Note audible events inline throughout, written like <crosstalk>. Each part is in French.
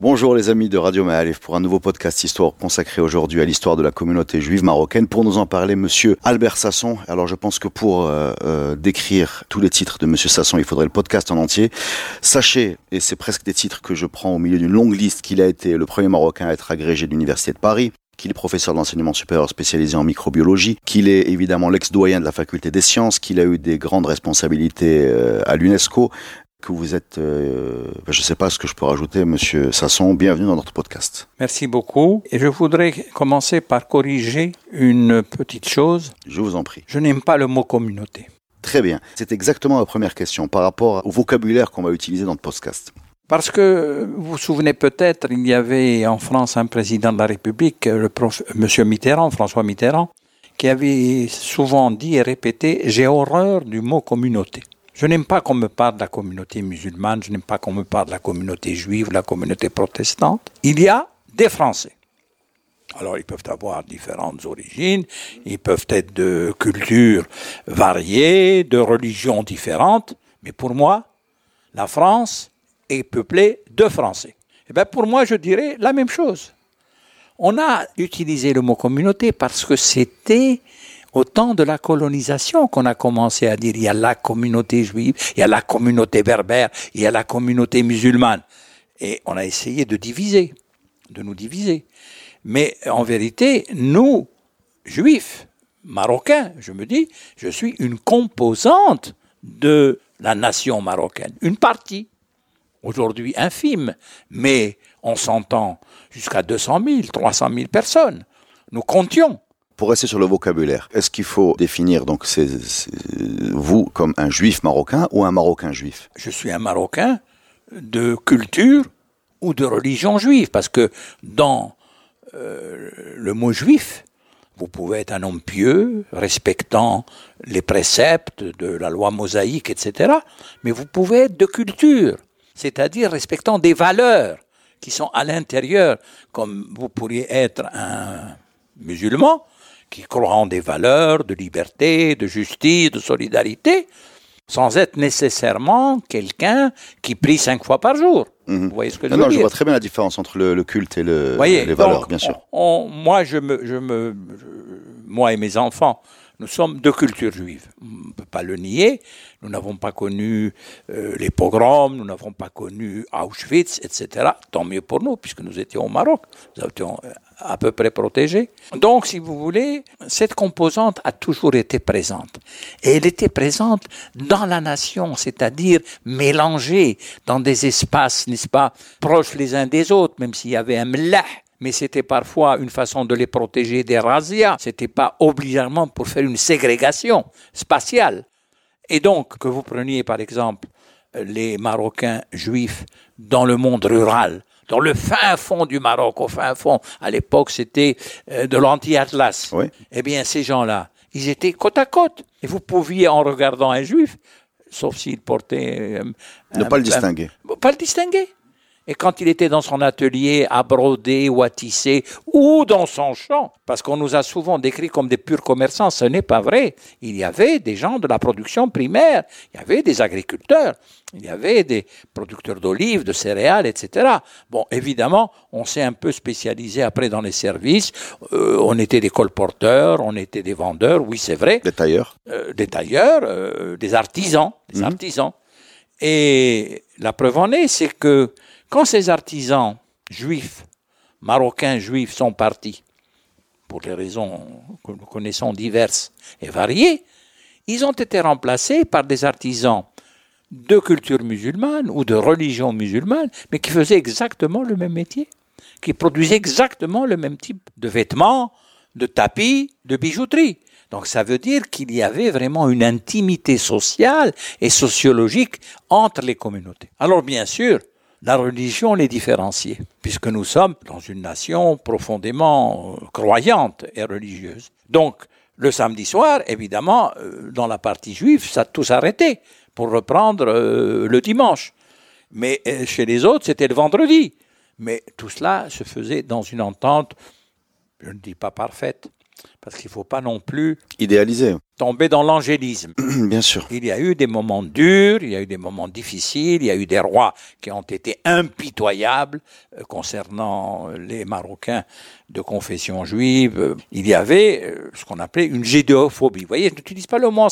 Bonjour les amis de Radio Maalif pour un nouveau podcast histoire consacré aujourd'hui à l'histoire de la communauté juive marocaine. Pour nous en parler, monsieur Albert Sasson. Alors je pense que pour euh, euh, décrire tous les titres de monsieur Sasson, il faudrait le podcast en entier. Sachez, et c'est presque des titres que je prends au milieu d'une longue liste, qu'il a été le premier Marocain à être agrégé de l'Université de Paris, qu'il est professeur d'enseignement supérieur spécialisé en microbiologie, qu'il est évidemment l'ex-doyen de la faculté des sciences, qu'il a eu des grandes responsabilités euh, à l'UNESCO, que vous êtes, euh, je ne sais pas ce que je peux rajouter, Monsieur Sasson. Bienvenue dans notre podcast. Merci beaucoup. Et je voudrais commencer par corriger une petite chose. Je vous en prie. Je n'aime pas le mot communauté. Très bien. C'est exactement la première question par rapport au vocabulaire qu'on va utiliser dans le podcast. Parce que vous vous souvenez peut-être, il y avait en France un président de la République, le prof, Monsieur Mitterrand, François Mitterrand, qui avait souvent dit et répété J'ai horreur du mot communauté. Je n'aime pas qu'on me parle de la communauté musulmane, je n'aime pas qu'on me parle de la communauté juive, la communauté protestante. Il y a des Français. Alors, ils peuvent avoir différentes origines, ils peuvent être de cultures variées, de religions différentes, mais pour moi, la France est peuplée de Français. Et bien, pour moi, je dirais la même chose. On a utilisé le mot communauté parce que c'était au temps de la colonisation qu'on a commencé à dire il y a la communauté juive, il y a la communauté berbère, il y a la communauté musulmane. Et on a essayé de diviser, de nous diviser. Mais en vérité, nous, juifs, marocains, je me dis, je suis une composante de la nation marocaine, une partie, aujourd'hui infime, mais on s'entend jusqu'à 200 000, 300 000 personnes. Nous comptions. Pour rester sur le vocabulaire, est-ce qu'il faut définir donc vous comme un juif marocain ou un marocain juif? Je suis un marocain de culture ou de religion juive, parce que dans euh, le mot juif, vous pouvez être un homme pieux, respectant les préceptes de la loi mosaïque, etc. Mais vous pouvez être de culture, c'est-à-dire respectant des valeurs qui sont à l'intérieur, comme vous pourriez être un musulman, qui croient en des valeurs de liberté, de justice, de solidarité, sans être nécessairement quelqu'un qui prie cinq fois par jour. Vous voyez ce que je veux non, dire je vois très bien la différence entre le, le culte et le, voyez, les valeurs, donc, bien sûr. On, moi, je me, je me, je, moi et mes enfants, nous sommes de culture juive. On ne peut pas le nier. Nous n'avons pas connu euh, les pogroms, nous n'avons pas connu Auschwitz, etc. Tant mieux pour nous, puisque nous étions au Maroc. Nous étions à peu près protégés. Donc, si vous voulez, cette composante a toujours été présente. Et elle était présente dans la nation, c'est-à-dire mélangée dans des espaces, n'est-ce pas, proches les uns des autres, même s'il y avait un mlah mais c'était parfois une façon de les protéger des razzias. C'était pas obligatoirement pour faire une ségrégation spatiale. Et donc, que vous preniez par exemple les Marocains juifs dans le monde rural, dans le fin fond du Maroc, au fin fond, à l'époque c'était de l'anti-Atlas. Oui. Eh bien, ces gens-là, ils étaient côte à côte. Et vous pouviez, en regardant un juif, sauf s'il portait... Un, ne pas le distinguer. Un, pas le distinguer. Et quand il était dans son atelier à broder ou à tisser, ou dans son champ, parce qu'on nous a souvent décrits comme des purs commerçants, ce n'est pas vrai. Il y avait des gens de la production primaire, il y avait des agriculteurs, il y avait des producteurs d'olives, de céréales, etc. Bon, évidemment, on s'est un peu spécialisé après dans les services. Euh, on était des colporteurs, on était des vendeurs, oui, c'est vrai. Des tailleurs. Euh, des tailleurs, euh, des artisans, des mmh. artisans. Et la preuve en est, c'est que quand ces artisans juifs, marocains juifs, sont partis, pour des raisons que nous connaissons diverses et variées, ils ont été remplacés par des artisans de culture musulmane ou de religion musulmane, mais qui faisaient exactement le même métier, qui produisaient exactement le même type de vêtements, de tapis, de bijouterie. Donc ça veut dire qu'il y avait vraiment une intimité sociale et sociologique entre les communautés. Alors bien sûr, la religion les différenciait, puisque nous sommes dans une nation profondément euh, croyante et religieuse. Donc, le samedi soir, évidemment, euh, dans la partie juive, ça a tout s'arrêté pour reprendre euh, le dimanche. Mais chez les autres, c'était le vendredi. Mais tout cela se faisait dans une entente, je ne dis pas parfaite, parce qu'il ne faut pas non plus idéaliser, tomber dans l'angélisme. <clears throat> Bien sûr. Il y a eu des moments durs, il y a eu des moments difficiles, il y a eu des rois qui ont été impitoyables euh, concernant les Marocains de confession juive. Il y avait euh, ce qu'on appelait une gédéophobie. Vous voyez, je n'utilise pas le mot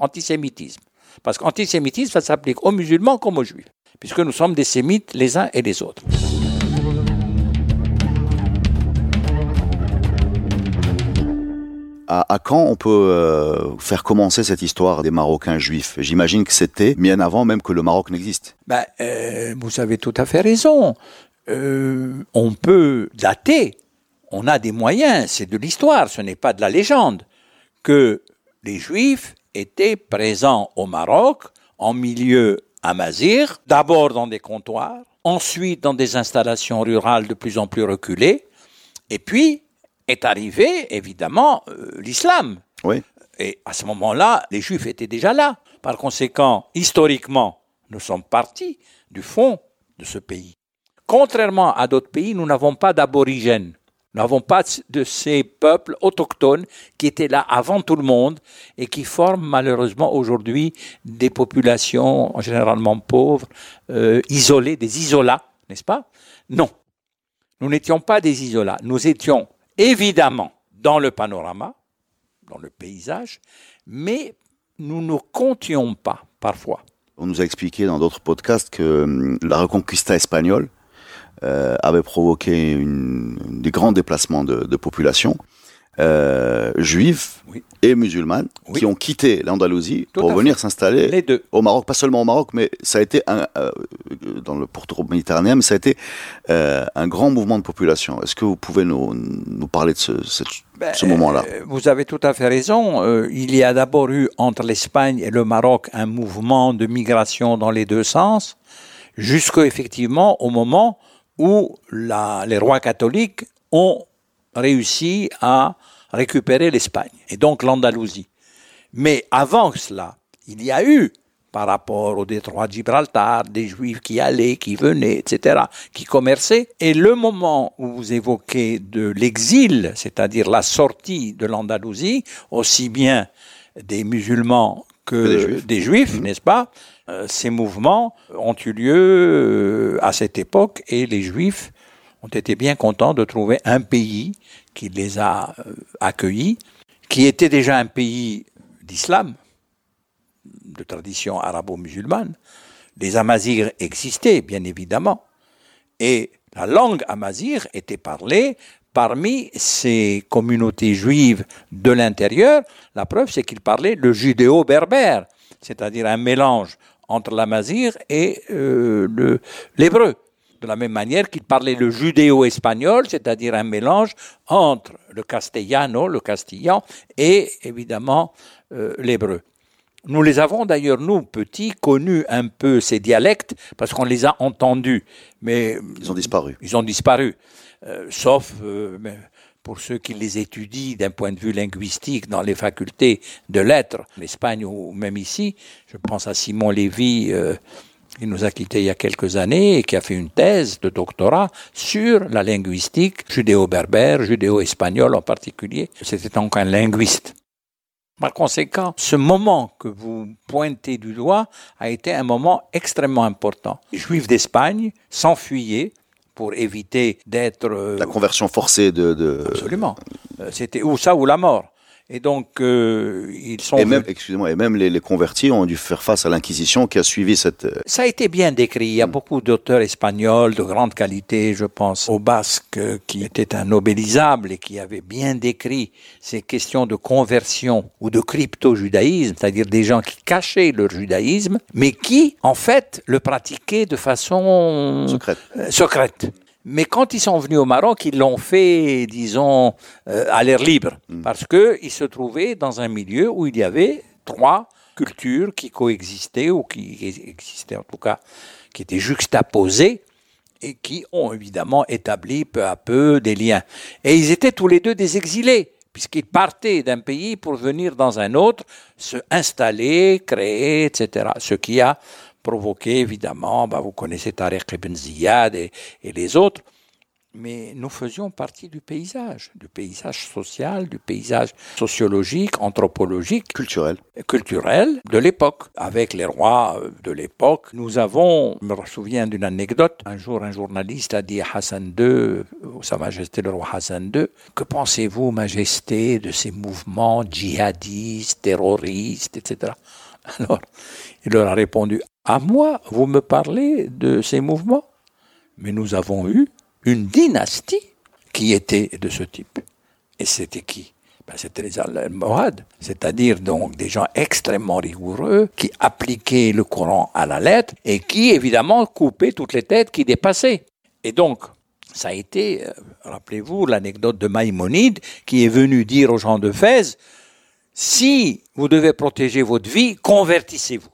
antisémitisme, parce qu'antisémitisme, ça s'applique aux musulmans comme aux juifs, puisque nous sommes des sémites les uns et les autres. À, quand on peut euh, faire commencer cette histoire des Marocains juifs? J'imagine que c'était bien avant même que le Maroc n'existe. Ben, euh, vous avez tout à fait raison. Euh, on peut dater, on a des moyens, c'est de l'histoire, ce n'est pas de la légende, que les Juifs étaient présents au Maroc en milieu amazir, d'abord dans des comptoirs, ensuite dans des installations rurales de plus en plus reculées, et puis est arrivé, évidemment, euh, l'islam. Oui. Et à ce moment-là, les Juifs étaient déjà là. Par conséquent, historiquement, nous sommes partis du fond de ce pays. Contrairement à d'autres pays, nous n'avons pas d'aborigènes. Nous n'avons pas de ces peuples autochtones qui étaient là avant tout le monde et qui forment malheureusement aujourd'hui des populations généralement pauvres, euh, isolées, des isolats, n'est-ce pas? Non. Nous n'étions pas des isolats. Nous étions évidemment dans le panorama, dans le paysage, mais nous ne comptions pas parfois. On nous a expliqué dans d'autres podcasts que hum, la reconquista espagnole euh, avait provoqué des grands déplacements de population euh, juifs et musulmanes qui ont quitté l'Andalousie pour venir s'installer au Maroc, pas seulement au Maroc, mais ça a été un, euh, dans le pourtour méditerranéen, mais ça a été euh, un grand mouvement de population. Est-ce que vous pouvez nous, nous parler de ce, ben, moment-là? Vous avez tout à fait raison. Euh, il y a d'abord eu entre l'Espagne et le Maroc un mouvement de migration dans les deux sens, jusqu'effectivement au moment où la, les rois catholiques ont réussi à récupérer l'Espagne et donc l'Andalousie. Mais avant cela, il y a eu, par rapport au détroit de Gibraltar, des juifs qui allaient, qui venaient, etc., qui commerçaient. Et le moment où vous évoquez de l'exil, c'est-à-dire la sortie de l'Andalousie, aussi bien des musulmans que des juifs, mmh. n'est-ce pas euh, Ces mouvements ont eu lieu euh, à cette époque et les juifs ont été bien contents de trouver un pays qui les a euh, accueillis, qui était déjà un pays d'islam, de tradition arabo-musulmane. Les Amazirs existaient, bien évidemment, et la langue amazir était parlée parmi ces communautés juives de l'intérieur. La preuve, c'est qu'ils parlaient le judéo-berbère, c'est-à-dire un mélange entre l'amazir et euh, l'hébreu de la même manière qu'il parlait le judéo-espagnol, c'est-à-dire un mélange entre le castellano, le castillan, et évidemment euh, l'hébreu. Nous les avons d'ailleurs, nous, petits, connus un peu ces dialectes, parce qu'on les a entendus, mais... Ils ont disparu. Ils ont disparu, euh, sauf euh, pour ceux qui les étudient d'un point de vue linguistique dans les facultés de lettres, en Espagne ou même ici. Je pense à Simon Lévy il nous a quittés il y a quelques années et qui a fait une thèse de doctorat sur la linguistique judéo-berbère, judéo-espagnole en particulier. C'était donc un linguiste. Par conséquent, ce moment que vous pointez du doigt a été un moment extrêmement important. Les Juifs d'Espagne s'enfuyaient pour éviter d'être... Euh, la conversion forcée de... de... Absolument. Euh, c'était ou ça ou la mort? Et donc, euh, ils sont. Et même, excusez-moi, et même les, convertis ont dû faire face à l'Inquisition qui a suivi cette. Euh, Ça a été bien décrit. Il y a hmm. beaucoup d'auteurs espagnols de grande qualité. Je pense au Basque, qui était un nobelisable et qui avait bien décrit ces questions de conversion ou de crypto-judaïsme, c'est-à-dire des gens qui cachaient leur judaïsme, mais qui, en fait, le pratiquaient de façon secrète. Euh, secrète. Mais quand ils sont venus au Maroc, ils l'ont fait, disons, euh, à l'air libre, mm. parce qu'ils se trouvaient dans un milieu où il y avait trois cultures qui coexistaient, ou qui existaient en tout cas, qui étaient juxtaposées. et qui ont évidemment établi peu à peu des liens. Et ils étaient tous les deux des exilés, puisqu'ils partaient d'un pays pour venir dans un autre, se installer, créer, etc. Ce qui a provoqué évidemment, bah, vous connaissez Tariq ibn Ziyad et les autres, mais nous faisions partie du paysage, du paysage social, du paysage sociologique, anthropologique, culturel, culturel de l'époque. Avec les rois de l'époque, nous avons, je me souviens d'une anecdote, un jour un journaliste a dit à Hassan II, Sa Majesté le roi Hassan II, que pensez-vous, Majesté, de ces mouvements djihadistes, terroristes, etc. <laughs> Alors, il leur a répondu, à moi, vous me parlez de ces mouvements? Mais nous avons eu une dynastie qui était de ce type. Et c'était qui? Ben, C'était les Almohades, c'est-à-dire donc des gens extrêmement rigoureux qui appliquaient le Coran à la lettre et qui évidemment coupaient toutes les têtes qui dépassaient. Et donc, ça a été, euh, rappelez-vous, l'anecdote de Maïmonide qui est venu dire aux gens de Fès, si vous devez protéger votre vie, convertissez-vous.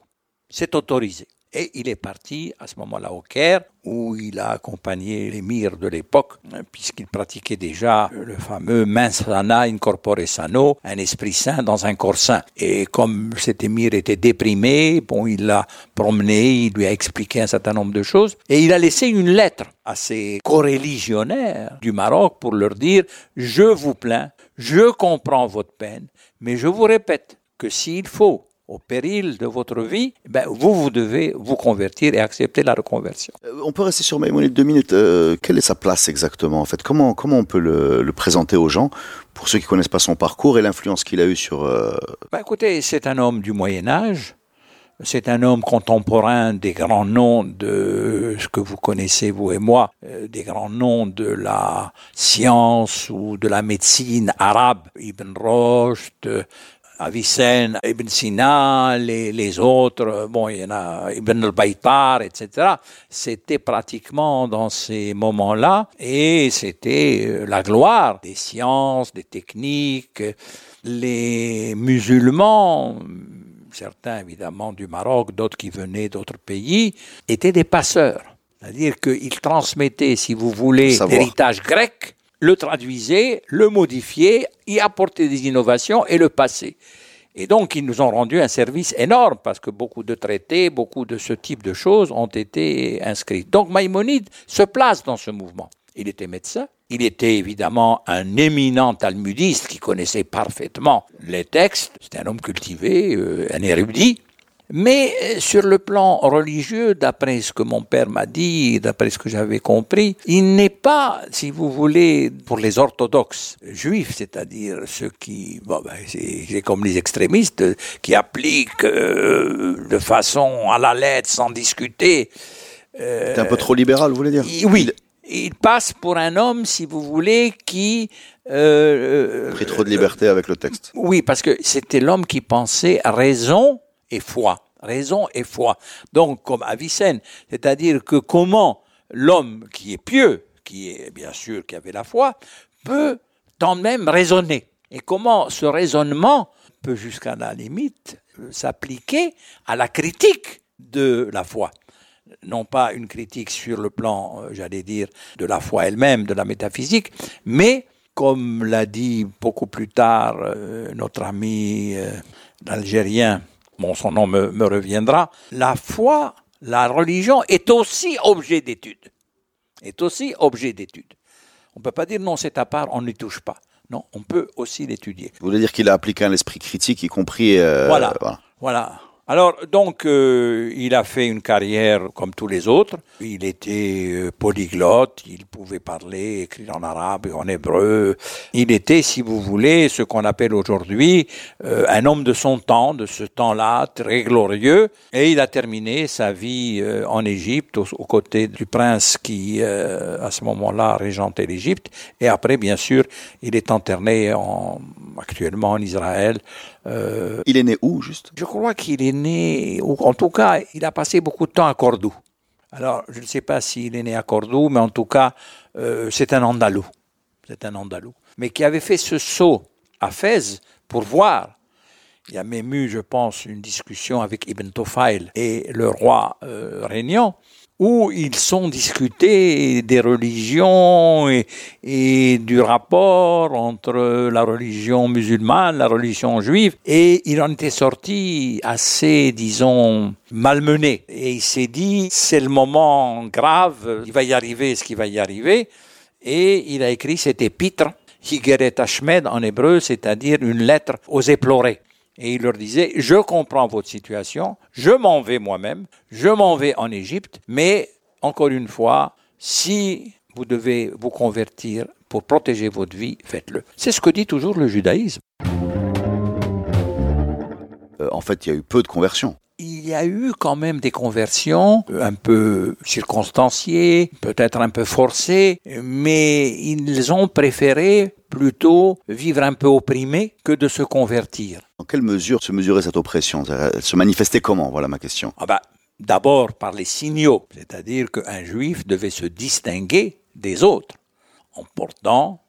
C'est autorisé. Et il est parti à ce moment-là au Caire, où il a accompagné l'émir de l'époque, puisqu'il pratiquait déjà le fameux mens sana incorpore sano, un esprit saint dans un corps saint. Et comme cet émir était déprimé, bon, il l'a promené, il lui a expliqué un certain nombre de choses, et il a laissé une lettre à ses coreligionnaires du Maroc pour leur dire, je vous plains, je comprends votre peine, mais je vous répète que s'il faut au péril de votre vie, ben vous, vous devez vous convertir et accepter la reconversion. Euh, on peut rester sur Maïmonide deux minutes. Euh, quelle est sa place exactement en fait? Comment, comment on peut le, présenter aux gens pour ceux qui connaissent pas son parcours et l'influence qu'il a eu sur... Euh, ben écoutez, c'est un homme du Moyen Âge. C'est un homme contemporain des grands noms de ce que vous connaissez, vous et moi, des grands noms de la science ou de la médecine arabe, Ibn Rushd, Avicenne, Ibn Sina, les, les, autres, bon, il y en a Ibn al-Baytar, etc. C'était pratiquement dans ces moments-là et c'était euh, la gloire des sciences, des techniques. Les musulmans, certains évidemment du Maroc, d'autres qui venaient d'autres pays, étaient des passeurs. C'est-à-dire qu'ils transmettaient, si vous voulez, l'héritage grec le traduisait, le modifiait, y apportait des innovations et le passait. Et donc, ils nous ont rendu un service énorme parce que beaucoup de traités, beaucoup de ce type de choses ont été inscrits. Donc, Maïmonide se place dans ce mouvement. Il était médecin, il était évidemment un éminent talmudiste qui connaissait parfaitement les textes, c'était un homme cultivé, euh, un érudit, mais euh, sur le plan religieux, d'après ce que mon père m'a dit, d'après ce que j'avais compris, il n'est pas, si vous voulez, pour les orthodoxes juifs, c'est-à-dire ceux qui, bon, ben, c'est comme les extrémistes, qui appliquent euh, de façon à la lettre, sans discuter. Euh, c'est un peu trop libéral, vous voulez dire? Oui. Il passe pour un homme, si vous voulez, qui euh, pris trop de liberté avec le texte. Oui, parce que c'était l'homme qui pensait raison et foi. Raison et foi. Donc, comme Avicenne, c'est-à-dire que comment l'homme qui est pieux, qui est bien sûr qui avait la foi, peut tant même raisonner. Et comment ce raisonnement peut jusqu'à la limite s'appliquer à la critique de la foi. Non pas une critique sur le plan, euh, j'allais dire, de la foi elle-même, de la métaphysique, mais comme l'a dit beaucoup plus tard euh, notre ami euh, algérien bon, son nom me, reviendra, la foi, la religion est aussi objet d'étude. Est aussi objet d'étude. On ne peut pas dire non, c'est à part, on n'y touche pas. Non, on peut aussi l'étudier. Vous voulez dire qu'il a appliqué un esprit critique, y compris. Euh, voilà. voilà. Alors, donc, euh, il a fait une carrière comme tous les autres. Il était euh, polyglotte, il pouvait parler, écrire en arabe et en hébreu. Il était, si vous voulez, ce qu'on appelle aujourd'hui euh, un homme de son temps, de ce temps-là, très glorieux. Et il a terminé sa vie en Égypte, aux, côtés du prince qui, à ce moment-là, régentait l'Égypte. Et après, bien sûr, il est enterré en, actuellement en Israël. Il est né où, juste? Je crois qu'il est né, ou en tout cas, il a passé beaucoup de temps à Cordoue. Alors, je ne sais pas s'il est né à Cordoue, mais en tout cas, euh, c'est un Andalou. C'est un Andalou. Mais qui avait fait ce saut à Fès pour voir. Il y a même eu, je pense, une discussion avec Ibn Tofayl et le roi euh, régnant où ils sont discutés des religions et, du rapport entre la religion musulmane, la religion juive, et il en était sorti assez, disons, malmené. Et il s'est dit, c'est le moment grave, il va y arriver ce qui va y arriver, et il a écrit cet épître, Higeret Ashmed en hébreu, c'est-à-dire une lettre aux éplorés et il leur disait, je comprends votre situation, je m'en vais moi-même, je m'en vais en Égypte, mais encore une fois, si vous devez vous convertir pour protéger votre vie, faites-le. C'est ce que dit toujours le judaïsme. Euh, en fait, il y a eu peu de conversions il y a eu quand même des conversions un peu circonstanciées, peut-être un peu forcées, mais ils ont préféré plutôt vivre un peu opprimés que de se convertir. En quelle mesure se mesurait cette oppression? Elle se manifestait comment? Voilà ma question. Ah bah, D'abord par les signaux, c'est-à-dire qu'un juif devait se distinguer des autres en portant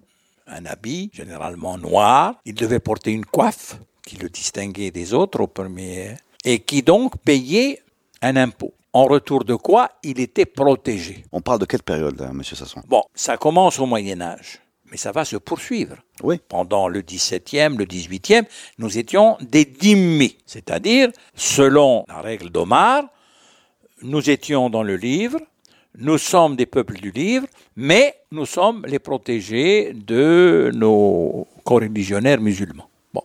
un habit généralement noir. Il devait porter une coiffe qui le distinguait des autres au premier et qui donc payait un impôt. En retour de quoi il était protégé. On parle de quelle période, là, Monsieur Sasson? Bon, ça commence au Moyen Âge, mais ça va se poursuivre. Oui. Pendant le XVIIe, le XVIIIe, nous étions des dhimmis, c'est-à-dire, selon la règle d'Omar, nous étions dans le livre, nous sommes des peuples du livre, mais nous sommes les protégés de nos coreligionnaires musulmans. Bon.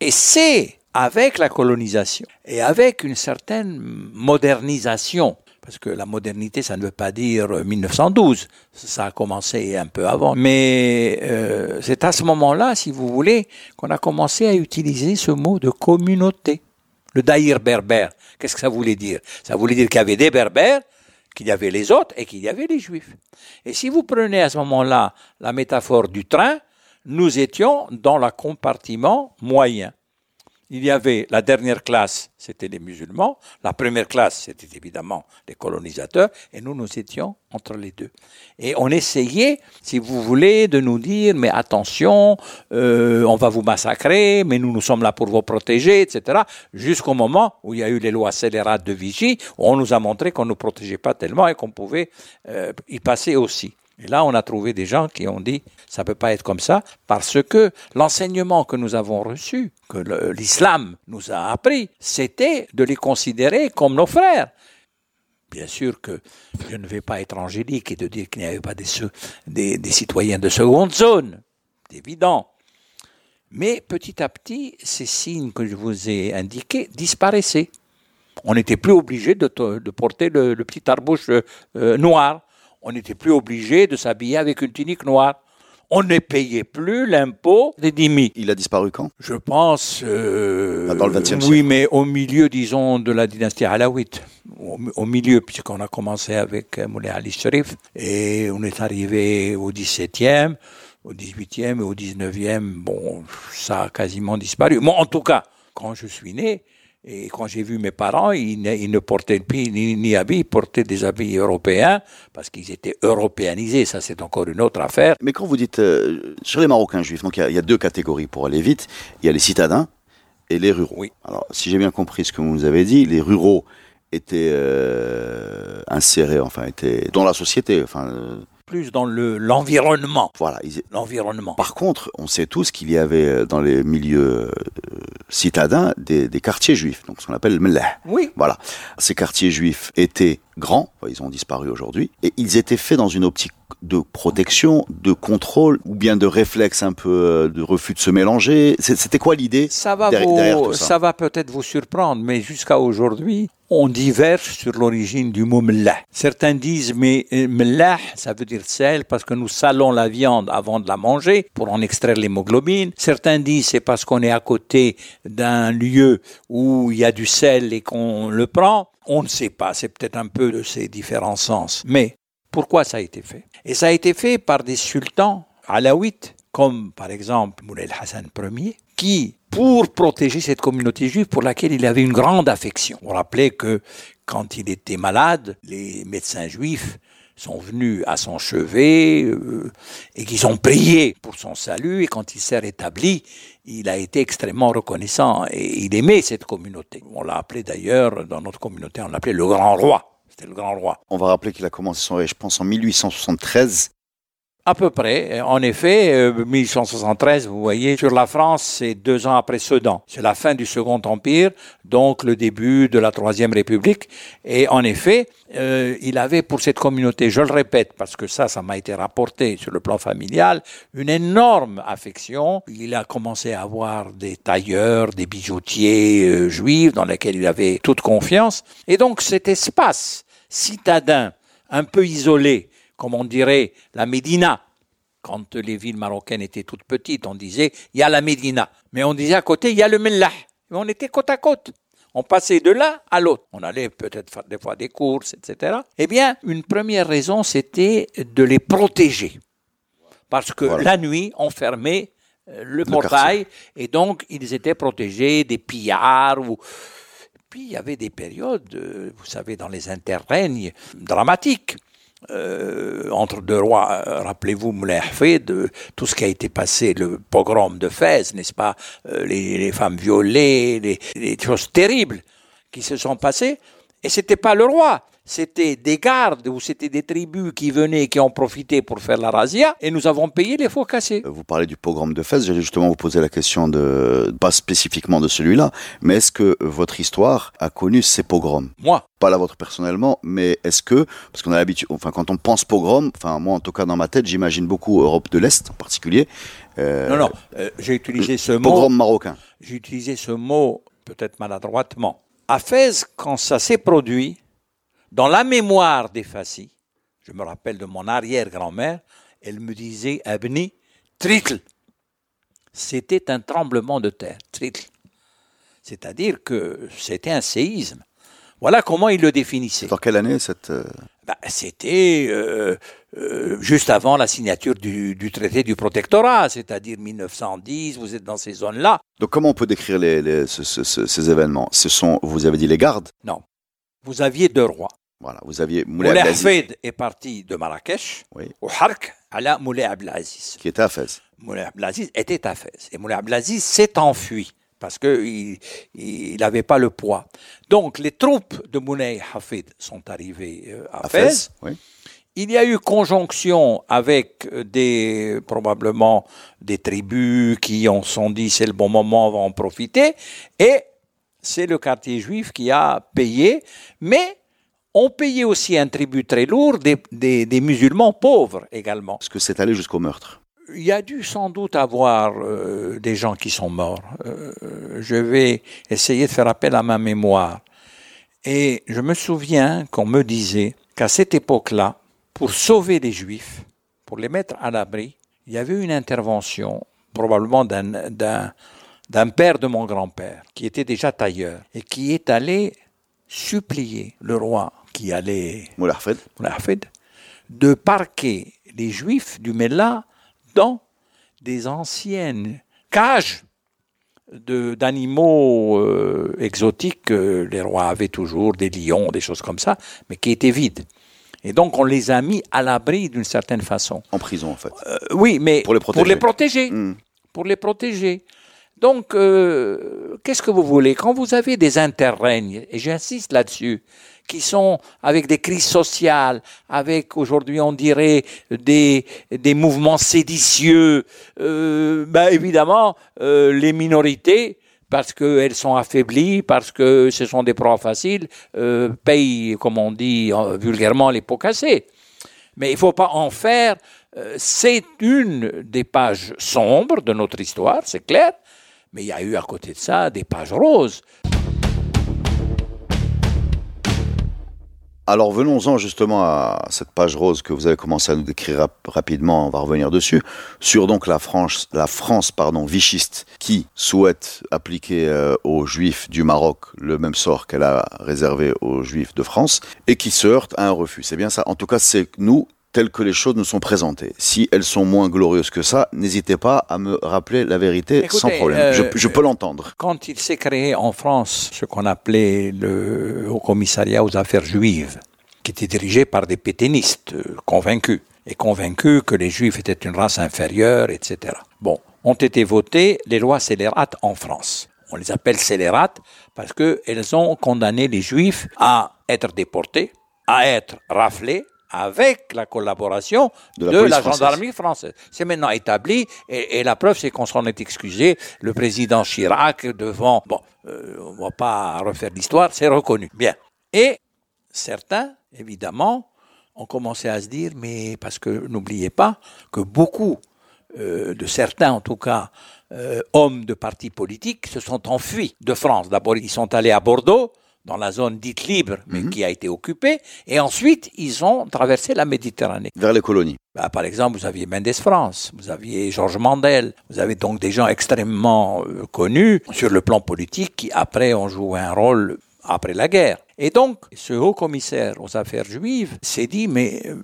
Et c'est avec la colonisation et avec une certaine modernisation, parce que la modernité, ça ne veut pas dire 1912, ça a commencé un peu avant, mais euh, c'est à ce moment-là, si vous voulez, qu'on a commencé à utiliser ce mot de communauté. Le daïr berbère, qu'est-ce que ça voulait dire? Ça voulait dire qu'il y avait des berbères, qu'il y avait les autres et qu'il y avait les juifs. Et si vous prenez à ce moment-là la métaphore du train, nous étions dans le compartiment moyen il y avait la dernière classe, c'était les musulmans, la première classe, c'était évidemment les colonisateurs, et nous, nous étions entre les deux. Et on essayait, si vous voulez, de nous dire, mais attention, euh, on va vous massacrer, mais nous, nous sommes là pour vous protéger, etc., jusqu'au moment où il y a eu les lois scélérates de Vichy, où on nous a montré qu'on ne nous protégeait pas tellement et qu'on pouvait euh, y passer aussi. Et là, on a trouvé des gens qui ont dit ça peut pas être comme ça parce que l'enseignement que nous avons reçu, que l'islam nous a appris, c'était de les considérer comme nos frères. Bien sûr que je ne vais pas être angélique et de dire qu'il n'y avait pas des, des citoyens de seconde zone, c'est évident. Mais petit à petit, ces signes que je vous ai indiqués disparaissaient. On n'était plus obligé de, porter le, petit arbouche euh, noir on n'était plus obligé de s'habiller avec une tunique noire. On ne payait plus l'impôt des dîmes. Il a disparu quand? Je pense. Euh, ah, dans le XXe siècle. Oui, mais au milieu, disons, de la dynastie Alaouite. Au, milieu, puisqu'on a commencé avec euh, Moulay Ali Sharif et on est arrivé au XVIIe, au XVIIIe et au XIXe. Bon, ça a quasiment disparu. Moi, en tout cas, quand je suis né, et quand j'ai vu mes parents, ils ne, portaient ni, ni, habits, ils portaient des habits européens parce qu'ils étaient européanisés. Ça, c'est encore une autre affaire. Mais quand vous dites euh, sur les Marocains juifs, donc il y, a deux catégories pour aller vite. Il y a les citadins et les ruraux. Oui. Alors, si j'ai bien compris ce que vous nous avez dit, les ruraux étaient euh, insérés, enfin, étaient dans la société. Enfin, euh, plus dans le l'environnement. Voilà, l'environnement. Par contre, on sait tous qu'il y avait euh, dans les milieux euh, citadins des, des, quartiers juifs, donc ce qu'on appelle le Oui. Voilà, ces quartiers juifs étaient grands, ils ont disparu aujourd'hui, et ils étaient faits dans une optique de protection, de contrôle, ou bien de réflexe un peu euh, de refus de se mélanger. C'était quoi l'idée ça va ça, ça va peut-être vous surprendre, mais jusqu'à aujourd'hui, on diverge sur l'origine du mot mlah. Certains disent mais euh, mlah, ça veut dire sel parce que nous salons la viande avant de la manger pour en extraire l'hémoglobine. Certains disent c'est parce qu'on est à côté d'un lieu où il y a du sel et qu'on le prend. On ne sait pas, c'est peut-être un peu de ces différents sens. Mais pourquoi ça a été fait? Et ça a été fait par des sultans alaouites, comme par exemple Moulay Hassan Ier, qui pour protéger cette communauté juive pour laquelle il avait une grande affection. On rappelait que quand il était malade, les médecins juifs sont venus à son chevet euh, et qu'ils ont prié pour son salut et quand il s'est rétabli, il a été extrêmement reconnaissant et il aimait cette communauté. On l'a appelé d'ailleurs, dans notre communauté, on l'appelait le grand roi. C'était le grand roi. On va rappeler qu'il a commencé son règne, je pense, en 1873 à peu près. En effet, 1873, euh, vous voyez, sur la France, c'est deux ans après Sedan. C'est la fin du Second Empire, donc le début de la Troisième République. Et en effet, euh, il avait pour cette communauté, je le répète, parce que ça, ça m'a été rapporté sur le plan familial, une énorme affection. Il a commencé à avoir des tailleurs, des bijoutiers euh, juifs dans lesquels il avait toute confiance. Et donc cet espace citadin, un peu isolé, comme on dirait, la Médina. Quand les villes marocaines étaient toutes petites, on disait, il y a la Médina. Mais on disait à côté, il y a le Mellah. On était côte à côte. On passait de l'un à l'autre. On allait peut-être faire des fois des courses, etc. Eh bien, une première raison, c'était de les protéger. Parce que la nuit, on fermait euh, le, portail et donc ils étaient protégés des pillards ou puis il y avait des périodes, euh, vous savez, dans les interrègnes dramatiques. Euh, entre deux rois, euh, rappelez-vous Moulay de tout ce qui a été passé, le pogrom de Fès, n'est-ce pas, euh, les, femmes violées, les, les, choses terribles qui se sont passées, et c'était pas le roi, c'était des gardes ou c'était des tribus qui venaient, qui ont profité pour faire la razzia, et nous avons payé les faux cassés. Vous parlez du pogrom de Fès, j'allais justement vous poser la question de, pas spécifiquement de celui-là, mais est-ce que votre histoire a connu ces pogroms? Moi Pas la vôtre personnellement, mais est-ce que, parce qu'on a l'habitude, enfin quand on pense pogrom, enfin moi en tout cas dans ma tête, j'imagine beaucoup Europe de l'Est en particulier. Euh, non, non, euh, j'ai utilisé ce mot. Pogrom marocain. J'ai utilisé ce mot peut-être maladroitement. À Fès, quand ça s'est produit, dans la mémoire des Fassi, je me rappelle de mon arrière-grand-mère, elle me disait Abni, tritle. C'était un tremblement de terre, tritle. C'est-à-dire que c'était un séisme. Voilà comment il le définissait. Dans quelle année cette... Euh, bah, c'était euh, euh, juste avant la signature du, traité du protectorat, c'est-à-dire 1910, vous êtes dans ces zones-là. Donc comment on peut décrire les, ces événements? Ce sont, vous avez dit les gardes? Non. Vous aviez deux rois. Voilà, vous aviez Moulay Abdelaziz. est parti de Marrakech oui. au Hark à la Moulay Abdelaziz. Qui était à Fès. Moulay Abdelaziz était à Fès. Et Moulay Abdelaziz s'est enfui parce qu'il n'avait pas le poids. Donc les troupes de Moulay Hafid sont arrivées euh, à, Fès. Oui. Il y a eu conjonction avec des probablement des tribus qui ont sont dit c'est le bon moment, on va en profiter. Et c'est le quartier juif qui a payé, mais on payait aussi un tribut très lourd des, musulmans pauvres également. Est-ce que c'est allé jusqu'au meurtre? Il y a dû sans doute avoir euh, des gens qui sont morts. Euh, je vais essayer de faire appel à ma mémoire. Et je me souviens qu'on me disait qu'à cette époque-là, pour sauver les Juifs, pour les mettre à l'abri, il y avait une intervention, probablement d'un père de mon grand-père, qui était déjà tailleur, et qui est allé supplier le roi qui allait, de parquer les juifs du Mella dans des anciennes cages d'animaux euh, exotiques. les rois avaient toujours des lions, des choses comme ça, mais qui étaient vides. Et donc on les a mis à l'abri d'une certaine façon. En prison en fait. Euh, oui, mais pour les protéger. Pour les protéger. Hmm. Donc, euh, qu'est-ce que vous voulez? Quand vous avez des interrègnes, et j'insiste là-dessus, qui sont avec des crises sociales, avec aujourd'hui on dirait des, des mouvements séditieux, euh, ben évidemment euh, les minorités, parce qu'elles sont affaiblies, parce que ce sont des proies faciles, euh, payent, comme on dit vulgairement, les pots cassés. Mais il ne faut pas en faire. Euh, c'est une des pages sombres de notre histoire, c'est clair, mais il y a eu à côté de ça des pages roses. Alors venons-en justement à cette page rose que vous avez commencé à nous décrire rapidement, on va revenir dessus, sur donc la France, la France pardon, vichiste qui souhaite appliquer euh, aux juifs du Maroc le même sort qu'elle a réservé aux juifs de France et qui se heurte à un refus. C'est bien ça. En tout cas, c'est nous telles que les choses nous sont présentées. Si elles sont moins glorieuses que ça, n'hésitez pas à me rappeler la vérité sans problème. je, peux l'entendre. Quand il s'est créé en France ce qu'on appelait le Haut Commissariat aux affaires juives, qui était dirigé par des pétainistes euh, convaincus, et convaincus que les juifs étaient une race inférieure, etc. Bon, ont été votées les lois scélérates en France. On les appelle scélérates parce qu'elles ont condamné les juifs à être déportés à être raflé avec la collaboration de la, gendarmerie française. C'est maintenant établi et, la preuve c'est qu'on s'en est excusé. Le président Chirac devant, bon, euh, on va pas refaire l'histoire, c'est reconnu. Bien. Et certains, évidemment, ont commencé à se dire, mais parce que n'oubliez pas que beaucoup euh, de certains, en tout cas, euh, hommes de partis politiques se sont enfuis de France. D'abord, ils sont allés à Bordeaux, dans la zone dite libre, mais mhm. qui a été occupée, et ensuite ils ont traversé la Méditerranée. Vers les colonies. Bah, par exemple, vous aviez Mendes France, vous aviez Georges Mandel, vous avez donc des gens extrêmement euh, connus sur le plan politique qui après ont joué un rôle après la guerre. Et donc, ce haut commissaire aux affaires juives s'est dit, mais euh,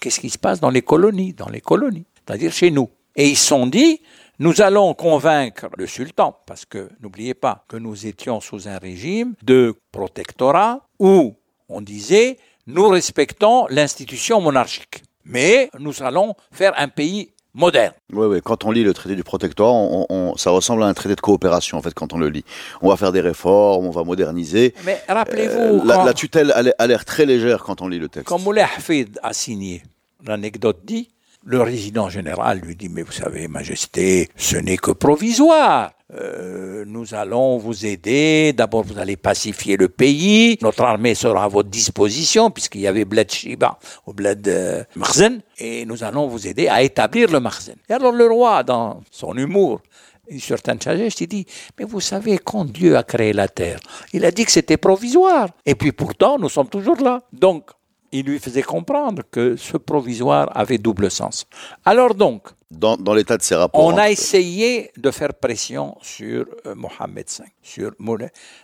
qu'est-ce qui se passe dans les colonies, dans les colonies, c'est-à-dire chez nous. Et ils se sont dit, nous allons convaincre le sultan, parce que n'oubliez pas que nous étions sous un régime de protectorat où on disait nous respectons l'institution monarchique, mais nous allons faire un pays moderne. Oui, oui. Quand on lit le traité du protectorat, on, ça ressemble à un traité de coopération, en fait, quand on le lit. On va faire des réformes, on va moderniser. Mais rappelez-vous. Euh, la, tutelle a l'air très légère quand on lit le texte. Quand Moulay Hafid a signé, l'anecdote dit le résident général lui dit, mais vous savez, Majesté, ce n'est que provisoire. Euh, nous allons vous aider. D'abord, vous allez pacifier le pays. Notre armée sera à votre disposition, puisqu'il y avait Bled Shiba au Bled euh, Marzen. Et nous allons vous aider à établir le Marzen. Et alors, le roi, dans son humour, une certaine sagesse, il dit, mais vous savez, quand Dieu a créé la terre, il a dit que c'était provisoire. Et puis pourtant, nous sommes toujours là. Donc, il lui faisait comprendre que ce provisoire avait double sens. Alors donc, dans, l'état de ses rapports, on a essayé de faire pression sur euh, Mohammed V, sur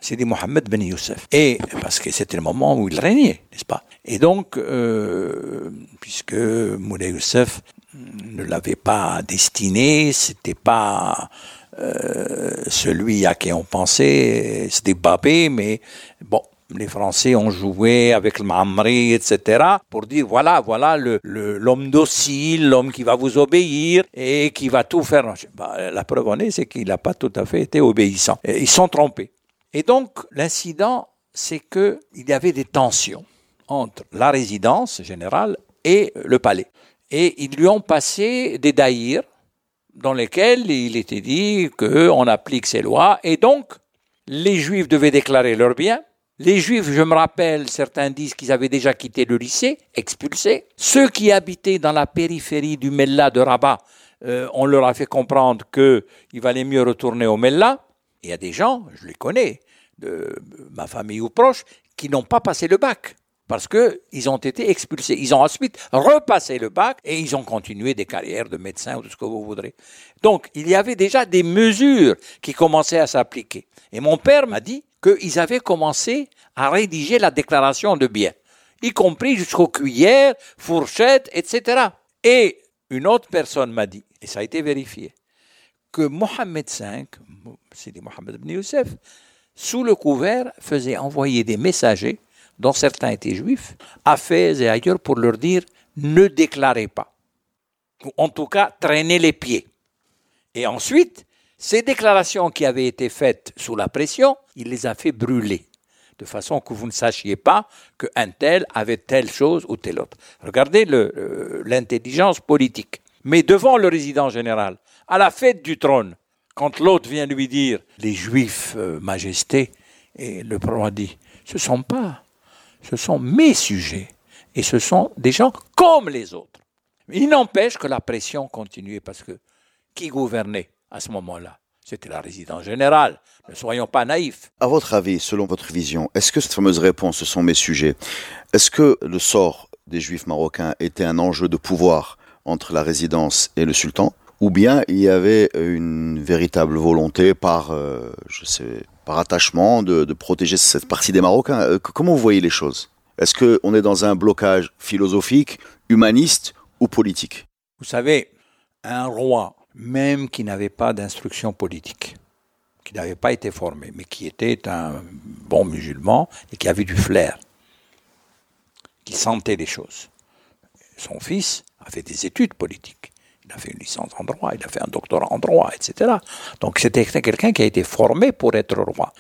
Sidi Mohammed Ben Youssef, et parce que c'était le moment où il régnait, n'est-ce pas? Et donc, euh, puisque Moulay Youssef ne l'avait pas destiné, c'était pas euh, celui à qui on pensait, c'était Babé, mais bon, les Français ont joué avec le Mamri, etc., pour dire voilà, voilà l'homme le, docile, l'homme qui va vous obéir et qui va tout faire. Bah, la preuve en est, c'est qu'il n'a pas tout à fait été obéissant. Et ils sont trompés. Et donc, l'incident, c'est qu'il y avait des tensions entre la résidence générale et le palais. Et ils lui ont passé des daïrs dans lesquels il était dit qu'on applique ces lois et donc les juifs devaient déclarer leurs biens les Juifs, je me rappelle, certains disent qu'ils avaient déjà quitté le lycée, expulsés. Ceux qui habitaient dans la périphérie du Mella de Rabat, euh, on leur a fait comprendre qu'il valait mieux retourner au Mella. Il y a des gens, je les connais, de ma famille ou proche, qui n'ont pas passé le bac parce qu'ils ont été expulsés. Ils ont ensuite repassé le bac et ils ont continué des carrières de médecins ou tout ce que vous voudrez. Donc, il y avait déjà des mesures qui commençaient à s'appliquer. Et mon père m'a dit, qu'ils avaient commencé à rédiger la déclaration de biens, y compris jusqu'aux cuillères, fourchettes, etc. Et une autre personne m'a dit, et ça a été vérifié, que Mohammed V, c'est Mohammed ibn Youssef, sous le couvert, faisait envoyer des messagers, dont certains étaient juifs, à Fès et ailleurs pour leur dire ne déclarez pas. En tout cas, traînez les pieds. Et ensuite, ces déclarations qui avaient été faites sous la pression, il les a fait brûler, de façon que vous ne sachiez pas qu'un tel avait telle chose ou telle autre. Regardez l'intelligence politique. Mais devant le résident général, à la fête du trône, quand l'autre vient lui dire les Juifs, euh, Majesté, et le roi dit ce ne sont pas, ce sont mes sujets, et ce sont des gens comme les autres. Il n'empêche que la pression continuait parce que qui gouvernait? À ce moment-là. C'était la résidence générale. Ne soyons pas naïfs. À votre avis, selon votre vision, est-ce que cette fameuse réponse, ce sont mes sujets, est-ce que le sort des juifs marocains était un enjeu de pouvoir entre la résidence et le sultan ou bien il y avait une véritable volonté par, euh, je sais, par attachement de, de, protéger cette partie des Marocains? Euh, Comment vous voyez les choses? Est-ce qu'on est dans un blocage philosophique, humaniste ou politique? Vous savez, un roi même qui n'avait pas d'instruction politique, qui n'avait pas été formé, mais qui était un bon musulman et qui avait du flair, qui sentait les choses. Son fils a fait des études politiques. Il a fait une licence en droit, il a fait un doctorat en droit, etc. Donc c'était quelqu'un qui a été formé pour être roi.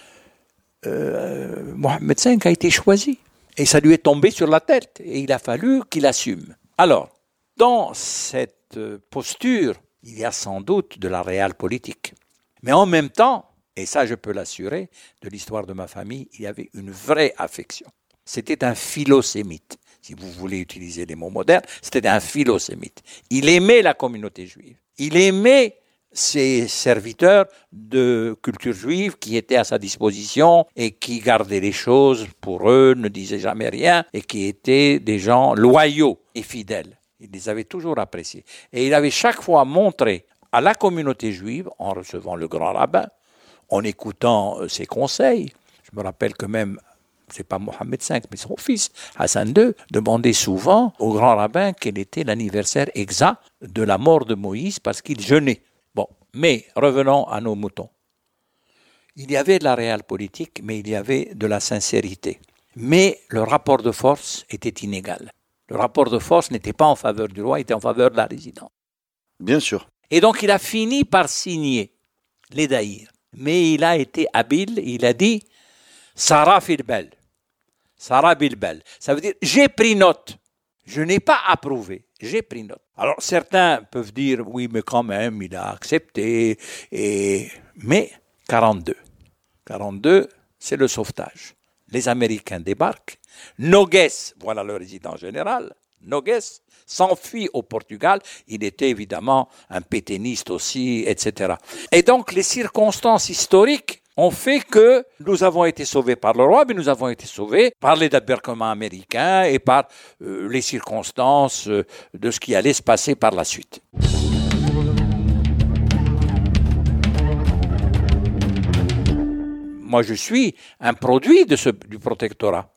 Euh, Mohamed V a été choisi. Et ça lui est tombé sur la tête et il a fallu qu'il assume. Alors, dans cette euh, posture, il y a sans doute de la réelle politique. Mais en même temps, et ça je peux l'assurer, de l'histoire de ma famille, il y avait une vraie affection. C'était un philosémite, si vous voulez utiliser les mots modernes, c'était un philosémite. Il aimait la communauté juive. Il aimait ses serviteurs de culture juive qui étaient à sa disposition et qui gardaient les choses pour eux, ne disaient jamais rien et qui étaient des gens loyaux et fidèles. Il les avait toujours appréciés. Et il avait chaque fois montré à la communauté juive, en recevant le grand rabbin, en écoutant euh, ses conseils, je me rappelle que même c'est pas Mohammed V, mais son fils, Hassan II, demandait souvent au grand rabbin quel était l'anniversaire exact de la mort de Moïse parce qu'il jeûnait. Mais revenons à nos moutons. Il y avait de la réelle politique, mais il y avait de la sincérité. Mais le rapport de force était inégal. Le rapport de force n'était pas en faveur du roi, il était en faveur de la résidence. Bien sûr. Et donc il a fini par signer les daïrs. Mais il a été habile, il a dit Sarah Filbel. Sarah Bilbel. Ça veut dire j'ai pris note. Je n'ai pas approuvé, j'ai pris note. Alors certains peuvent dire oui, mais quand même, il a accepté. Et... Mais 42. 42, c'est le sauvetage. Les Américains débarquent. Nogues, voilà le résident général, Nogues s'enfuit au Portugal. Il était évidemment un pétainiste aussi, etc. Et donc les circonstances historiques ont fait que nous avons été sauvés par le roi, mais nous avons été sauvés par les débarquements américains et par euh, les circonstances euh, de ce qui allait se passer par la suite. Moi, je suis un produit de ce, du protectorat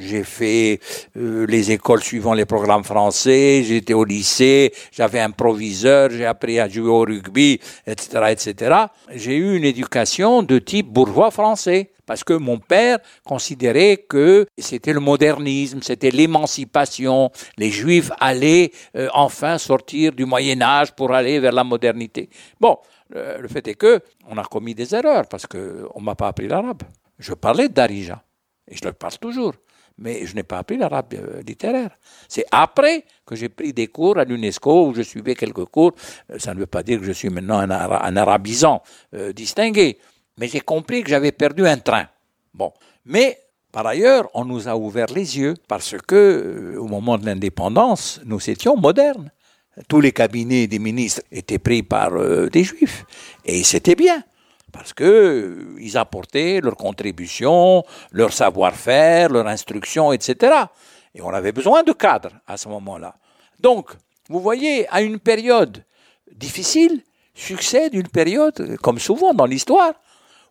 j'ai fait euh, les écoles suivant les programmes français, j'étais au lycée, j'avais un proviseur, j'ai appris à jouer au rugby, etc., etc. J'ai eu une éducation de type bourgeois français parce que mon père considérait que c'était le modernisme, c'était l'émancipation, les juifs allaient euh, enfin sortir du Moyen Âge pour aller vers la modernité. Bon, le fait est que on a commis des erreurs parce que on m'a pas appris l'arabe. Je parlais d'Arija et je le parle toujours mais je n'ai pas appris l'arabe euh, littéraire. C'est après que j'ai pris des cours à l'UNESCO où je suivais quelques cours. Euh, ça ne veut pas dire que je suis maintenant un, arabisant euh, distingué, mais j'ai compris que j'avais perdu un train. Bon, mais par ailleurs, on nous a ouvert les yeux parce que au moment de l'indépendance, nous étions modernes. Tous les cabinets des ministres étaient pris par des juifs et c'était bien parce que euh, ils apportaient leur contribution, leur savoir-faire, leur instruction, etc. Et on avait besoin de cadres à ce moment-là. Donc, vous voyez, à une période difficile, succède une période, comme souvent dans l'histoire,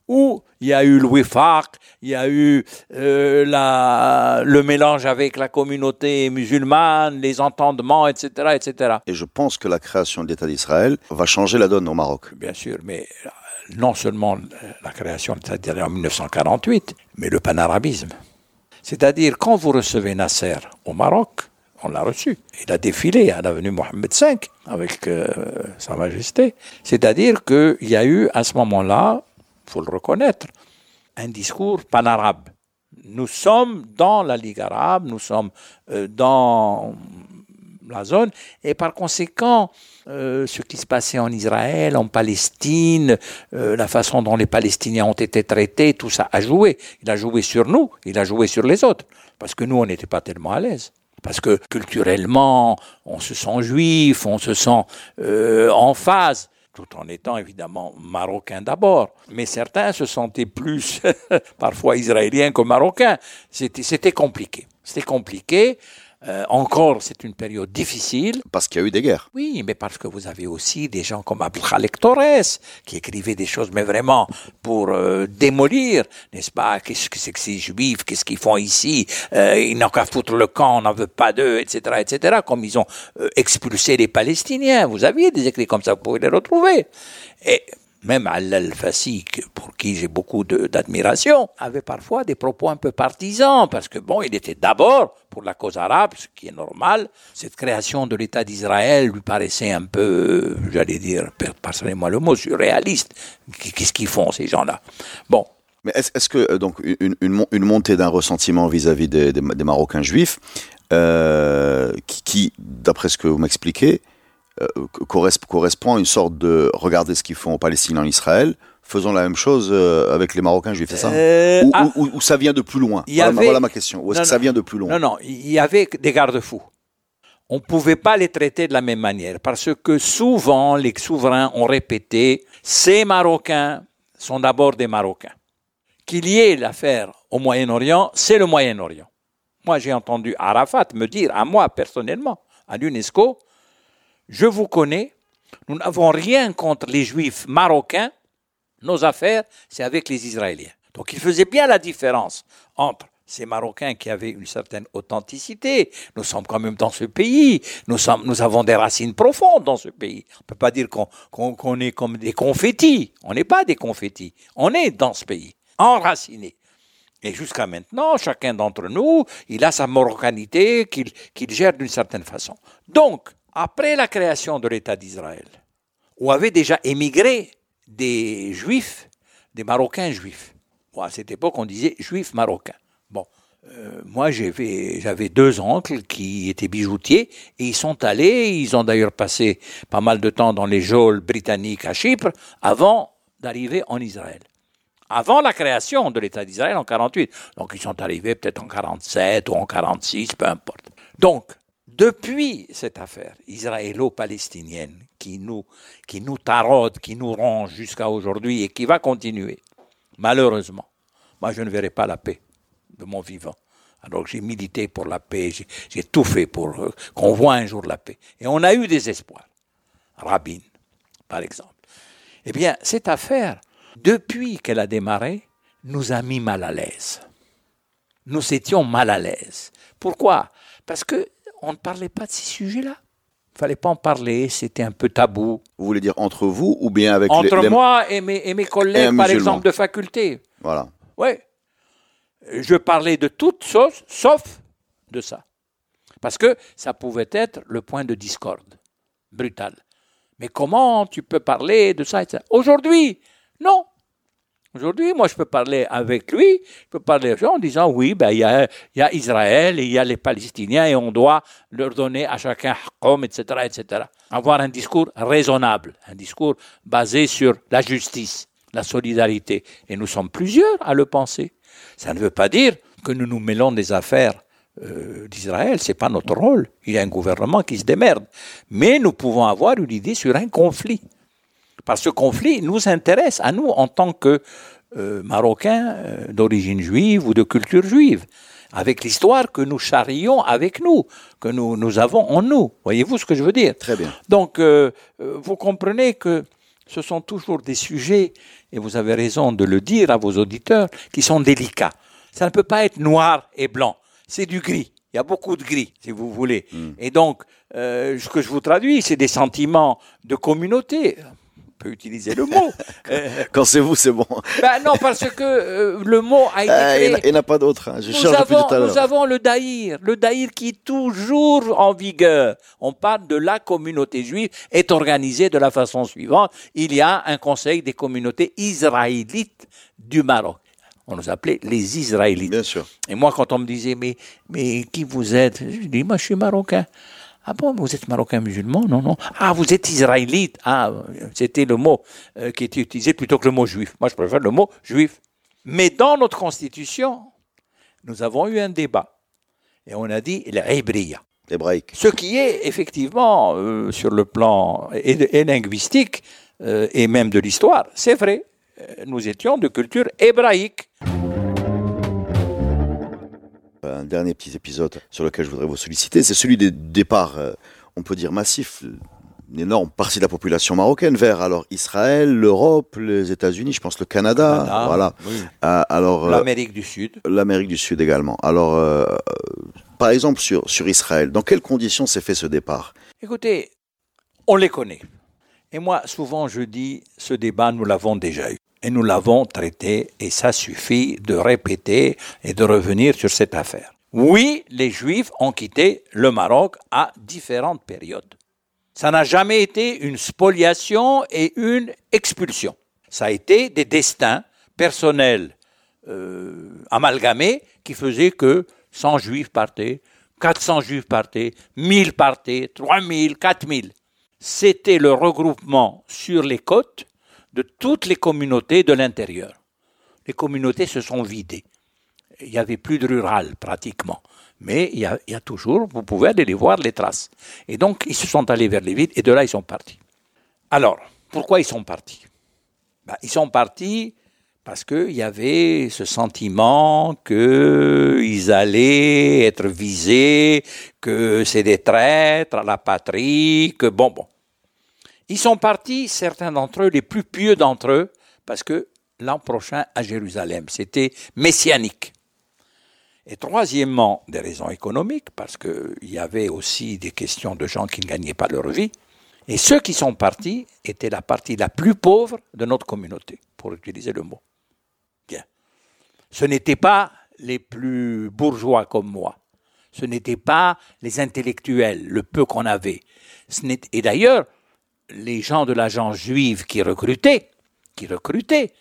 où il y a eu le wifaq, il y a eu euh, la, le mélange avec la communauté musulmane, les entendements, etc., etc. Et je pense que la création de l'État d'Israël va changer la donne au Maroc. Bien sûr, mais non seulement la création de l'État en 1948, mais le panarabisme. C'est-à-dire, quand vous recevez Nasser au Maroc, on l'a reçu. Il a défilé à l'avenue Mohamed V avec euh, Sa Majesté. C'est-à-dire qu'il y a eu à ce moment-là, faut le reconnaître, un discours panarabe. Nous sommes dans la Ligue arabe, nous sommes euh, dans la zone, et par conséquent, euh, ce qui se passait en Israël, en Palestine, euh, la façon dont les Palestiniens ont été traités, tout ça a joué. Il a joué sur nous, il a joué sur les autres, parce que nous, on n'était pas tellement à l'aise. Parce que culturellement, on se sent juif, on se sent en phase tout en étant évidemment marocain d'abord. Mais certains se sentaient plus <laughs> parfois israéliens que marocains. C'était compliqué. C'était compliqué. Euh, encore, c'est une période difficile. Parce qu'il y a eu des guerres. Oui, mais parce que vous avez aussi des gens comme Abdelkhalek Torres, qui écrivaient des choses, mais vraiment pour euh, démolir, n'est-ce pas? Qu'est-ce que c'est que ces juifs? Qu'est-ce qu'ils font ici? Euh, Ils n'ont qu'à foutre le camp, on n'en veut pas d'eux, etc., etc., comme ils ont expulsé les Palestiniens. Vous aviez des écrits comme ça, vous pouvez les retrouver. Et même Al-Fassi, pour qui j'ai beaucoup d'admiration, avait parfois des propos un peu partisans, parce que bon, il était d'abord pour la cause arabe, ce qui est normal. Cette création de l'État d'Israël lui paraissait un peu, j'allais dire, pardonnez-moi le mot, surréaliste. Qu'est-ce qu'ils font, ces gens-là? Bon, Mais est-ce que donc une, montée d'un ressentiment vis-à-vis des, Marocains juifs, euh, qui, qui d'après ce que vous m'expliquez, correspond à une sorte de regarder ce qu'ils font aux Palestiniens en Israël, faisons la même chose euh, avec les Marocains juifs, c'est ça? Euh, ou, ah, ou, ça vient de plus loin? Voilà, ma question. Ou est-ce que ça vient de plus loin? Non, non, il y avait des garde-fous. On ne pouvait pas les traiter de la même manière parce que souvent les souverains ont répété ces Marocains sont d'abord des Marocains. Qu'il y ait l'affaire au Moyen-Orient, c'est le Moyen-Orient. Moi, j'ai entendu Arafat me dire à moi personnellement, à l'UNESCO, je vous connais, nous n'avons rien contre les juifs marocains, nos affaires, c'est avec les Israéliens. Donc il faisait bien la différence entre ces Marocains qui avaient une certaine authenticité. Nous sommes quand même dans ce pays. Nous, sommes, nous avons des racines profondes dans ce pays. On ne peut pas dire qu'on est comme des confettis. On n'est pas des confettis. On est dans ce pays, enracinés. Et jusqu'à maintenant, chacun d'entre nous, il a sa marocanité qu'il gère d'une certaine façon. Donc, après la création de l'État d'Israël, où avaient déjà émigré des juifs, des Marocains juifs. à cette époque, on disait juifs marocains. Bon, euh, moi, j'avais deux oncles qui étaient bijoutiers et ils sont allés, ils ont d'ailleurs passé pas mal de temps dans les geôles britanniques à Chypre avant d'arriver en Israël. Avant la création de l'État d'Israël en 48. Donc ils sont arrivés peut-être en 47 ou en 46, peu importe. Donc, depuis cette affaire israélo-palestinienne qui nous, qui nous taraude, qui nous ronge jusqu'à aujourd'hui et qui va continuer, malheureusement, moi je ne verrai pas la paix de mon vivant. Alors j'ai milité pour la paix, j'ai tout fait pour euh, qu'on voit un jour la paix. Et on a eu des espoirs. Rabin, par exemple. Eh bien, cette affaire, depuis qu'elle a démarré, nous a mis mal à l'aise. Nous étions mal à l'aise. Pourquoi? Parce que on ne parlait pas de ces sujets-là. Il fallait pas en parler, c'était un peu tabou. Vous voulez dire entre vous ou bien avec entre moi et mes, et mes collègues, par exemple, de faculté. Voilà. Oui. Je parlais de toutes choses, sauf de ça. Parce que ça pouvait être le point de discorde brutal. Mais comment tu peux parler de ça, ça? Aujourd'hui, non. Aujourd'hui, moi, je peux parler avec lui, je peux parler en disant oui, ben, il y a, y a Israël et il y a les Palestiniens et on doit leur donner à chacun comme, etc., etc. Avoir un discours raisonnable, un discours basé sur la justice, la solidarité. Et nous sommes plusieurs à le penser. Ça ne veut pas dire que nous nous mêlons des affaires euh, d'Israël, c'est pas notre rôle. Il y a un gouvernement qui se démerde. Mais nous pouvons avoir une idée sur un conflit. Parce que ce conflit nous intéresse à nous en tant que euh, Marocains euh, d'origine juive ou de culture juive, avec l'histoire que nous charrions avec nous, que nous, nous avons en nous. Voyez-vous ce que je veux dire? Très bien. Donc, euh, vous comprenez que ce sont toujours des sujets, et vous avez raison de le dire à vos auditeurs, qui sont délicats. Ça ne peut pas être noir et blanc, c'est du gris. Il y a beaucoup de gris, si vous voulez. Hmm. Et donc, ce que je vous traduis, c'est des sentiments de communauté peut utiliser le mot. <laughs> Quand c'est vous, c'est bon. <laughs> Ben non, parce que euh, le mot a été ah, créé. Il n'y en a pas d'autre. Hein. Je nous, avons, tout à nous avons le daïr, le daïr qui est toujours en vigueur. On parle de la communauté juive, est organisée de la façon suivante. Il y a un conseil des communautés israélites du Maroc. On nous appelait les Israélites. Bien sûr. Et moi, quand on me disait, mais, mais qui vous êtes? Je dis, moi, je suis marocain. Ah bon, vous êtes marocain musulman Non, non. Ah, vous êtes israélite Ah, c'était le mot euh, qui était utilisé plutôt que le mot juif. Moi, je préfère le mot juif. Mais dans notre constitution, nous avons eu un débat. Et on a dit l'hébraïa. Hébraïque. Ce qui est effectivement, euh, sur le plan et, linguistique, euh, et même de l'histoire, c'est vrai. Nous étions de culture hébraïque un dernier petit épisode sur lequel je voudrais vous solliciter, c'est celui des départs, euh, on peut dire massifs, une énorme partie de la population marocaine vers alors Israël, l'Europe, les États-Unis, je pense le Canada, voilà. Euh, alors euh, l'Amérique du Sud. L'Amérique du Sud également. Alors, par exemple sur sur Israël, dans quelles conditions s'est fait ce départ? Écoutez, on les connaît. Et moi, souvent, je dis, ce débat, nous l'avons déjà eu. Et nous l'avons traité et ça suffit de répéter et de revenir sur cette affaire. Oui, les Juifs ont quitté le Maroc à différentes périodes. Ça n'a jamais été une spoliation et une expulsion. Ça a été des destins personnels euh, amalgamés qui faisaient que 100 juifs partaient, 400 juifs partaient, 1000 partaient, 3000, 4000. C'était le regroupement sur les côtes de toutes les communautés de l'intérieur. Les communautés se sont vidées. Il n'y avait plus de rural pratiquement. Mais il y, a, toujours, vous pouvez aller les voir, les traces. Et donc, ils se sont allés vers les villes et de là, ils sont partis. Alors, pourquoi ils sont partis? Ben, Ils sont partis parce qu'il y avait ce sentiment qu'ils allaient être visés, que c'est des traîtres à la patrie, que bon, bon. Ils sont partis, certains d'entre eux, les plus pieux d'entre eux, parce que l'an prochain à Jérusalem, c'était messianique. Et troisièmement, des raisons économiques, parce qu'il y avait aussi des questions de gens qui ne gagnaient pas leur vie. Et ceux qui sont partis étaient la partie la plus pauvre de notre communauté, pour utiliser le mot. Bien. Ce n'étaient pas les plus bourgeois comme moi. Ce n'étaient pas les intellectuels, le peu qu'on avait. Et d'ailleurs, les gens de l'agence juive qui recrutaient, qui recrutaient,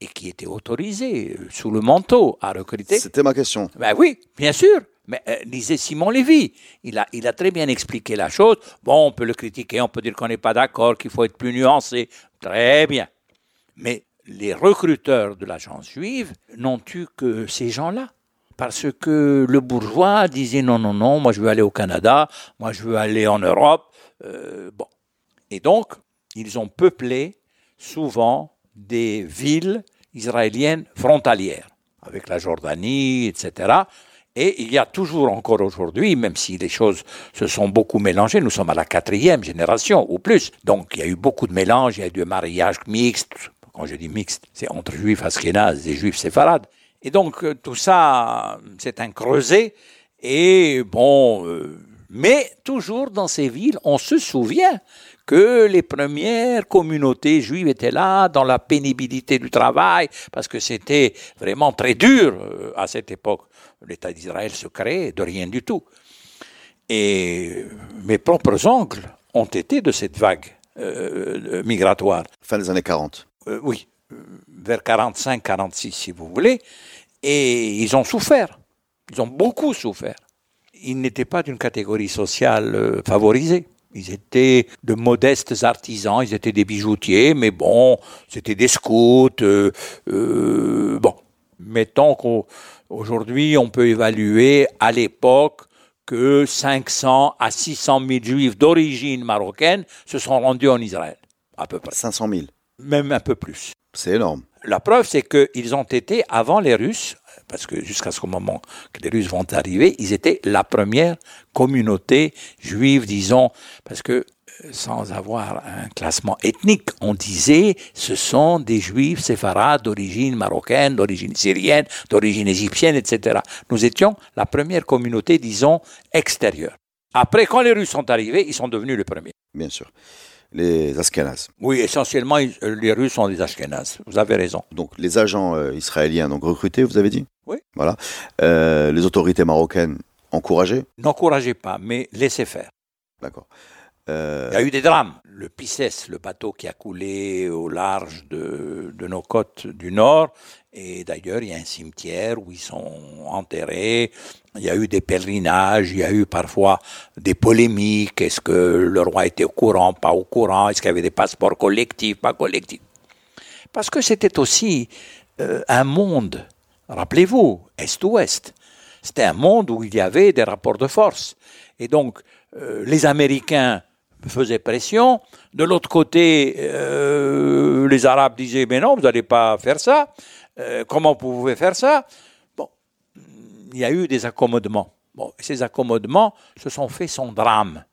et qui étaient autorisés sous le manteau à recruter. C'était ma question. Ben oui, bien sûr. Mais euh, lisez Simon Lévy. Il a, il a très bien expliqué la chose. Bon, on peut le critiquer, on peut dire qu'on n'est pas d'accord, qu'il faut être plus nuancé. Très bien. Mais les recruteurs de l'agence juive n'ont eu que ces gens-là. Parce que le bourgeois disait non, non, non, moi je veux aller au Canada, moi je veux aller en Europe. Euh, bon. Et donc, ils ont peuplé souvent des villes israéliennes frontalières, avec la Jordanie, etc. Et il y a toujours encore aujourd'hui, même si les choses se sont beaucoup mélangées, nous sommes à la quatrième génération ou plus. Donc il y a eu beaucoup de mélanges, il y a eu des mariages mixtes. Quand je dis mixte, c'est entre juifs askénazes et juifs séfarades. Et donc euh, tout ça, c'est un creuset. Et bon, euh, mais toujours dans ces villes, on se souvient que les premières communautés juives étaient là dans la pénibilité du travail, parce que c'était vraiment très dur euh, à cette époque. L'État d'Israël se crée de rien du tout. Et mes propres oncles ont été de cette vague euh, migratoire. Fin des années 40. Euh, oui, vers 45, 46 si vous voulez. Et ils ont souffert. Ils ont beaucoup souffert. Ils n'étaient pas d'une catégorie sociale favorisée. Ils étaient de modestes artisans, ils étaient des bijoutiers, mais bon, c'était des scouts. Euh, euh, bon, mettons qu'aujourd'hui, on peut évaluer à l'époque que 500 à 600 000 juifs d'origine marocaine se sont rendus en Israël, à peu près. 500 000 Même un peu plus. C'est énorme. La preuve, c'est qu'ils ont été, avant les Russes, parce que jusqu'à ce moment que les Russes vont arriver, ils étaient la première communauté juive, disons, parce que euh, sans avoir un classement ethnique, on disait ce sont des juifs séfarades d'origine marocaine, d'origine syrienne, d'origine égyptienne, etc. Nous étions la première communauté, disons, extérieure. Après, quand les Russes sont arrivés, ils sont devenus les premiers. Bien sûr les Ashkénazes. Oui, essentiellement, les Russes sont des Ashkénazes. Vous avez raison. Donc, les agents euh, israéliens, donc recrutés, vous avez dit? Oui. Voilà. Euh, les autorités marocaines encouragées? N'encouragez pas, mais laissez faire. D'accord. Euh... Il y a eu des drames. Le Pisces, le bateau qui a coulé au large de, nos côtes du nord, et d'ailleurs, il y a un cimetière où ils sont enterrés. Il y a eu des pèlerinages, il y a eu parfois des polémiques. Est-ce que le roi était au courant, pas au courant? Est-ce qu'il y avait des passeports collectifs, pas collectifs? Parce que c'était aussi euh, un monde, rappelez-vous, Est-Ouest. C'était un monde où il y avait des rapports de force. Et donc, euh, les Américains faisaient pression. De l'autre côté, euh, les Arabes disaient, mais non, vous n'allez pas faire ça. Euh, comment vous pouvez faire ça? Bon, il y a eu des accommodements. Bon, ces accommodements se sont faits sans drame.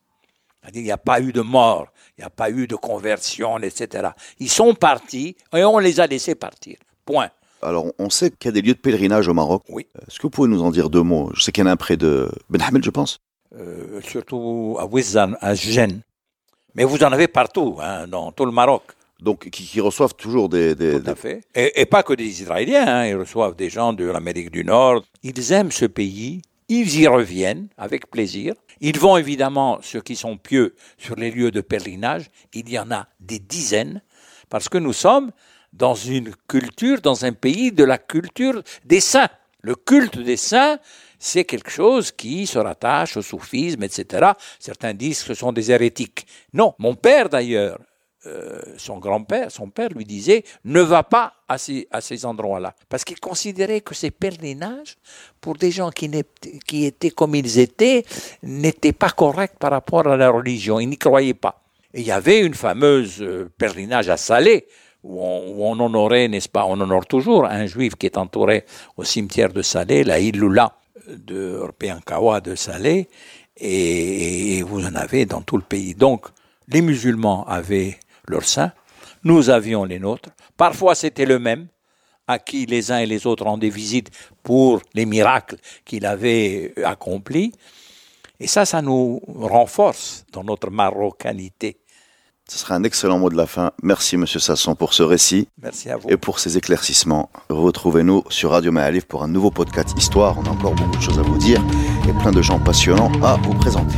Il n'y a pas eu de mort, il n'y a pas eu de conversion, etc. Ils sont partis et on les a laissés partir. Point. Alors, on sait qu'il y a des lieux de pèlerinage au Maroc. Oui. Est-ce que vous pouvez nous en dire deux mots? Je sais qu'il y en a un près de Ben Hamed, je pense. Euh, surtout à Wizan, à Gênes. Mais vous en avez partout, hein, dans tout le Maroc. Donc, qui, qui reçoivent toujours des. des Tout à fait. Et, et, pas que des Israéliens, hein, ils reçoivent des gens de l'Amérique du Nord. Ils aiment ce pays, ils y reviennent avec plaisir. Ils vont évidemment, ceux qui sont pieux, sur les lieux de pèlerinage. Il y en a des dizaines, parce que nous sommes dans une culture, dans un pays de la culture des saints. Le culte des saints, c'est quelque chose qui se rattache au soufisme, etc. Certains disent que ce sont des hérétiques. Non, mon père d'ailleurs, euh, son grand-père, son père lui disait ne va pas à ces, endroits-là. Parce qu'il considérait que ces pèlerinages, pour des gens qui, étaient comme ils étaient, n'étaient pas corrects par rapport à la religion. Il n'y croyait pas. Et il y avait une fameuse euh, pèlerinage à Salé, où on, honorait, n'est-ce pas, on honore toujours un juif qui est entouré au cimetière de Salé, la Ilula de Orpeankawa de Salé, et, et vous en avez dans tout le pays. Donc, les musulmans avaient leurs saints, nous avions les nôtres. Parfois c'était le même, à qui les uns et les autres rendaient visite pour les miracles qu'il avait accomplis. Et ça, ça nous renforce dans notre marocanité. Ce sera un excellent mot de la fin. Merci, Monsieur Sasson, pour ce récit. Merci à vous. Et pour ces éclaircissements. Retrouvez-nous sur Radio Maalif pour un nouveau podcast Histoire. On a encore beaucoup de choses à vous dire et plein de gens passionnants à vous présenter.